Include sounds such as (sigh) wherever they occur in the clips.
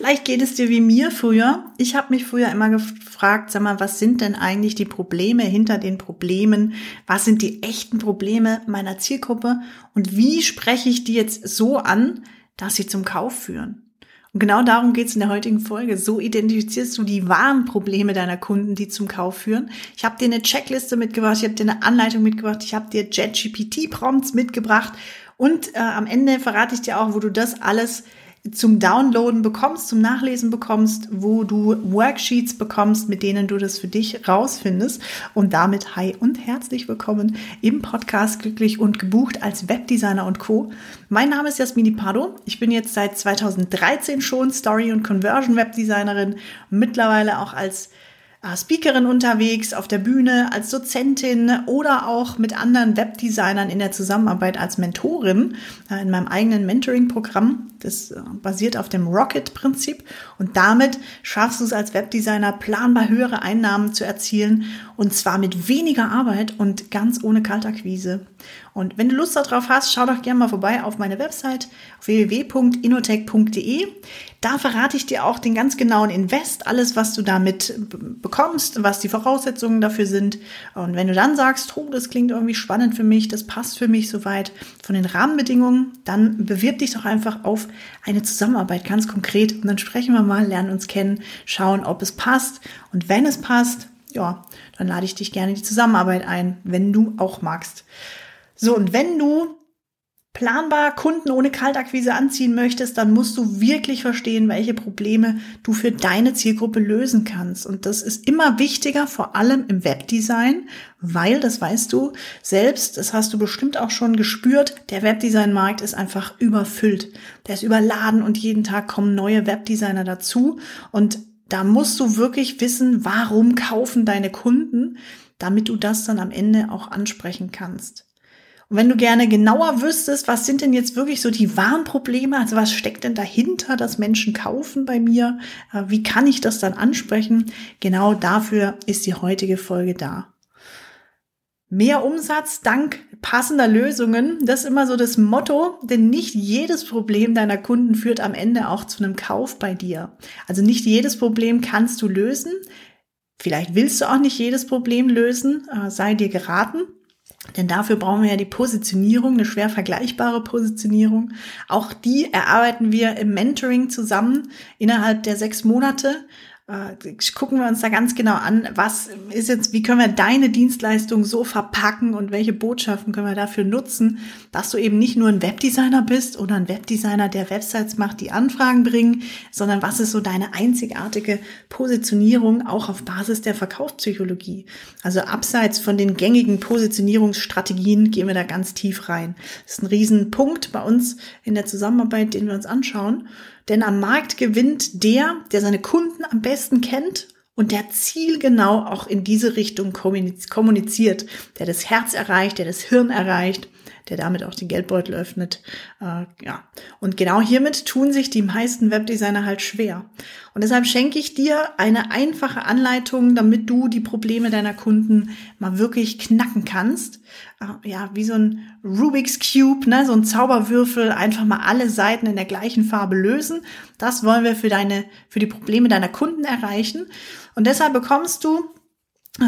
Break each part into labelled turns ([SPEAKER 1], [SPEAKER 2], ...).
[SPEAKER 1] Vielleicht geht es dir wie mir früher. Ich habe mich früher immer gefragt, sag mal, was sind denn eigentlich die Probleme hinter den Problemen? Was sind die echten Probleme meiner Zielgruppe? Und wie spreche ich die jetzt so an, dass sie zum Kauf führen? Und genau darum geht es in der heutigen Folge. So identifizierst du die wahren Probleme deiner Kunden, die zum Kauf führen. Ich habe dir eine Checkliste mitgebracht, ich habe dir eine Anleitung mitgebracht, ich habe dir JetGPT-Prompts mitgebracht und äh, am Ende verrate ich dir auch, wo du das alles zum Downloaden bekommst, zum Nachlesen bekommst, wo du Worksheets bekommst, mit denen du das für dich rausfindest. Und damit hi und herzlich willkommen im Podcast Glücklich und gebucht als Webdesigner und Co. Mein Name ist Jasmini Pardo. Ich bin jetzt seit 2013 schon Story- und Conversion-Webdesignerin, mittlerweile auch als Speakerin unterwegs, auf der Bühne, als Dozentin oder auch mit anderen Webdesignern in der Zusammenarbeit als Mentorin äh, in meinem eigenen Mentoring-Programm. Das äh, basiert auf dem Rocket-Prinzip und damit schaffst du es als Webdesigner planbar höhere Einnahmen zu erzielen und zwar mit weniger Arbeit und ganz ohne Kaltakquise. Und wenn du Lust darauf hast, schau doch gerne mal vorbei auf meine Website www.inotech.de. Da verrate ich dir auch den ganz genauen Invest, alles, was du damit bekommst, was die Voraussetzungen dafür sind. Und wenn du dann sagst, oh, das klingt irgendwie spannend für mich, das passt für mich soweit von den Rahmenbedingungen, dann bewirb dich doch einfach auf eine Zusammenarbeit ganz konkret und dann sprechen wir mal, lernen uns kennen, schauen, ob es passt. Und wenn es passt, ja, dann lade ich dich gerne in die Zusammenarbeit ein, wenn du auch magst. So, und wenn du planbar Kunden ohne Kaltakquise anziehen möchtest, dann musst du wirklich verstehen, welche Probleme du für deine Zielgruppe lösen kannst. Und das ist immer wichtiger, vor allem im Webdesign, weil, das weißt du selbst, das hast du bestimmt auch schon gespürt, der Webdesign-Markt ist einfach überfüllt. Der ist überladen und jeden Tag kommen neue Webdesigner dazu. Und da musst du wirklich wissen, warum kaufen deine Kunden, damit du das dann am Ende auch ansprechen kannst. Und wenn du gerne genauer wüsstest, was sind denn jetzt wirklich so die wahren Probleme, also was steckt denn dahinter, dass Menschen kaufen bei mir, äh, wie kann ich das dann ansprechen, genau dafür ist die heutige Folge da. Mehr Umsatz dank passender Lösungen, das ist immer so das Motto, denn nicht jedes Problem deiner Kunden führt am Ende auch zu einem Kauf bei dir. Also nicht jedes Problem kannst du lösen. Vielleicht willst du auch nicht jedes Problem lösen, äh, sei dir geraten. Denn dafür brauchen wir ja die Positionierung, eine schwer vergleichbare Positionierung. Auch die erarbeiten wir im Mentoring zusammen innerhalb der sechs Monate gucken wir uns da ganz genau an, was ist jetzt, wie können wir deine Dienstleistung so verpacken und welche Botschaften können wir dafür nutzen, dass du eben nicht nur ein Webdesigner bist oder ein Webdesigner, der Websites macht, die Anfragen bringen, sondern was ist so deine einzigartige Positionierung auch auf Basis der Verkaufspsychologie. Also abseits von den gängigen Positionierungsstrategien gehen wir da ganz tief rein. Das ist ein Riesenpunkt bei uns in der Zusammenarbeit, den wir uns anschauen. Denn am Markt gewinnt der, der seine Kunden am besten kennt und der zielgenau auch in diese Richtung kommuniziert, der das Herz erreicht, der das Hirn erreicht der damit auch den Geldbeutel öffnet. Äh, ja. Und genau hiermit tun sich die meisten Webdesigner halt schwer. Und deshalb schenke ich dir eine einfache Anleitung, damit du die Probleme deiner Kunden mal wirklich knacken kannst. Äh, ja, wie so ein Rubik's Cube, ne, so ein Zauberwürfel, einfach mal alle Seiten in der gleichen Farbe lösen. Das wollen wir für deine, für die Probleme deiner Kunden erreichen. Und deshalb bekommst du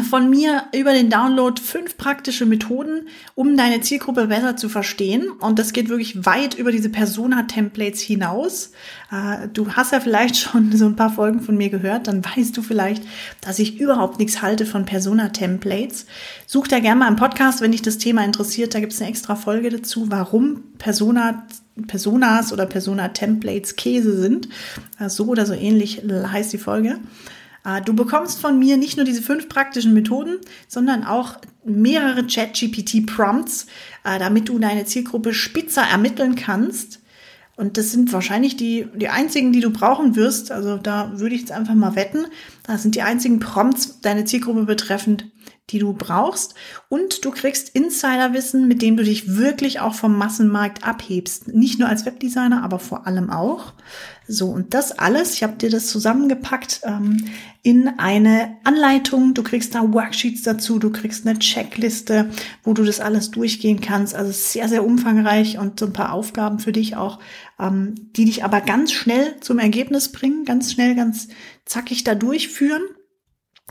[SPEAKER 1] von mir über den Download fünf praktische Methoden, um deine Zielgruppe besser zu verstehen. Und das geht wirklich weit über diese Persona-Templates hinaus. Äh, du hast ja vielleicht (laughs) schon so ein paar Folgen von mir gehört, dann weißt du vielleicht, dass ich überhaupt nichts halte von Persona-Templates. Such da gerne mal im Podcast, wenn dich das Thema interessiert. Da gibt es eine extra Folge dazu, warum Persona Personas oder Persona-Templates Käse sind. Äh, so oder so ähnlich heißt die Folge. Äh, du bekommst von mir nicht nur diese fünf praktischen Methoden, sondern auch mehrere Chat-GPT-Prompts, äh, damit du deine Zielgruppe spitzer ermitteln kannst. Und das sind wahrscheinlich die, die einzigen, die du brauchen wirst. Also da würde ich jetzt einfach mal wetten. Das sind die einzigen Prompts deine Zielgruppe betreffend, die du brauchst und du kriegst Insiderwissen, mit dem du dich wirklich auch vom Massenmarkt abhebst. Nicht nur als Webdesigner, aber vor allem auch. So, und das alles, ich habe dir das zusammengepackt ähm, in eine Anleitung. Du kriegst da Worksheets dazu, du kriegst eine Checkliste, wo du das alles durchgehen kannst. Also sehr, sehr umfangreich und so ein paar Aufgaben für dich auch, ähm, die dich aber ganz schnell zum Ergebnis bringen, ganz schnell, ganz zackig da durchführen.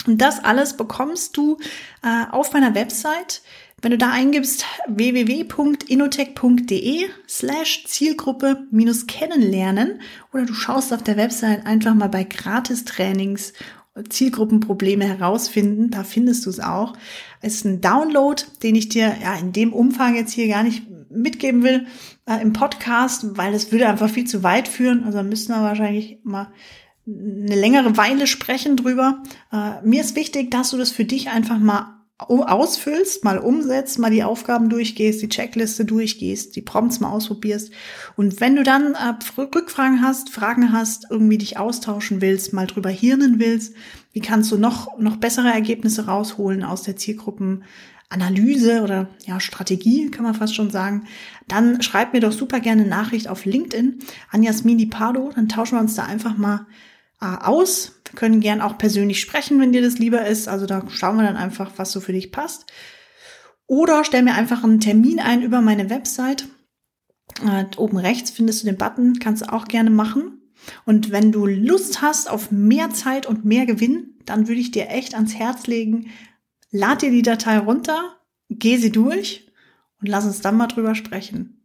[SPEAKER 1] Und das alles bekommst du äh, auf meiner Website. Wenn du da eingibst www.inotech.de slash Zielgruppe minus kennenlernen oder du schaust auf der Website einfach mal bei Gratistrainings Zielgruppenprobleme herausfinden, da findest du es auch. Es ist ein Download, den ich dir ja in dem Umfang jetzt hier gar nicht mitgeben will äh, im Podcast, weil das würde einfach viel zu weit führen. Also müssen wir wahrscheinlich mal eine längere Weile sprechen drüber. Äh, mir ist wichtig, dass du das für dich einfach mal ausfüllst, mal umsetzt, mal die Aufgaben durchgehst, die Checkliste durchgehst, die Prompts mal ausprobierst. Und wenn du dann äh, Rückfragen hast, Fragen hast, irgendwie dich austauschen willst, mal drüber hirnen willst, wie kannst du noch, noch bessere Ergebnisse rausholen aus der Zielgruppenanalyse oder ja, Strategie, kann man fast schon sagen, dann schreib mir doch super gerne Nachricht auf LinkedIn an Jasmini Pardo, dann tauschen wir uns da einfach mal aus. Wir können gern auch persönlich sprechen, wenn dir das lieber ist. Also da schauen wir dann einfach, was so für dich passt. Oder stell mir einfach einen Termin ein über meine Website. Äh, oben rechts findest du den Button, kannst du auch gerne machen. Und wenn du Lust hast auf mehr Zeit und mehr Gewinn, dann würde ich dir echt ans Herz legen, lad dir die Datei runter, geh sie durch und lass uns dann mal drüber sprechen.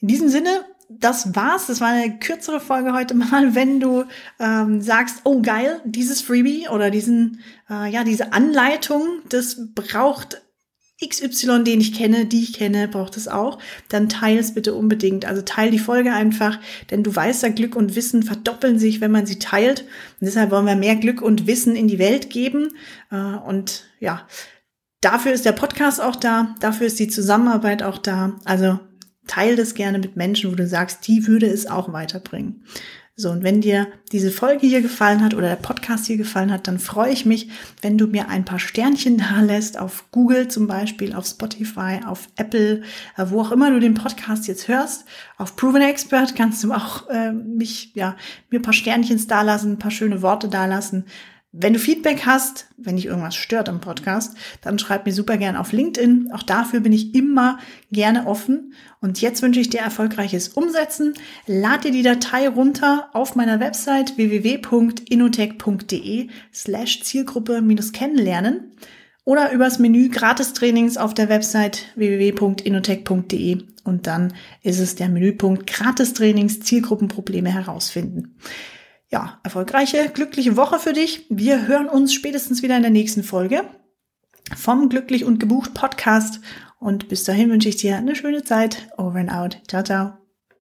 [SPEAKER 1] In diesem Sinne das war's. Das war eine kürzere Folge heute mal. (laughs) Wenn du ähm, sagst, oh geil, dieses Freebie oder diesen, äh, ja, diese Anleitung, das braucht XY, den ich kenne, die ich kenne, braucht es auch, dann teil es bitte unbedingt. Also teil die Folge einfach, denn du weißt ja, Glück und Wissen verdoppeln sich, wenn man sie teilt. Und deshalb wollen wir mehr Glück und Wissen in die Welt geben. Äh, und ja, dafür ist der Podcast auch da, dafür ist die Zusammenarbeit auch da. Also teil das gerne mit Menschen, wo du sagst, die würde es auch weiterbringen. So, und wenn dir diese Folge hier gefallen hat oder der Podcast hier gefallen hat, dann freue ich mich, wenn du mir ein paar Sternchen (laughs) da lässt, auf Google zum Beispiel, auf Spotify, auf Apple, äh, wo auch immer du den Podcast jetzt hörst. Auf Proven Expert kannst du auch äh, mich, ja, mir ein paar Sternchen da lassen, ein paar schöne Worte da lassen. Wenn du Feedback hast, wenn dich irgendwas stört am Podcast, dann schreib mir super gern auf LinkedIn. Auch dafür bin ich immer gerne offen. Und jetzt wünsche ich dir erfolgreiches Umsetzen. Lad dir die Datei runter auf meiner Website www.inotech.de slash Zielgruppe minus kennenlernen oder übers Menü Gratistrainings auf der Website www.inotech.de und dann ist es der Menüpunkt Gratistrainings Zielgruppenprobleme herausfinden ja, erfolgreiche, glückliche Woche für dich. Wir hören uns spätestens wieder in der nächsten Folge vom Glücklich und Gebucht Podcast. Und bis dahin wünsche ich dir eine schöne Zeit. Over and out. Ciao, ciao.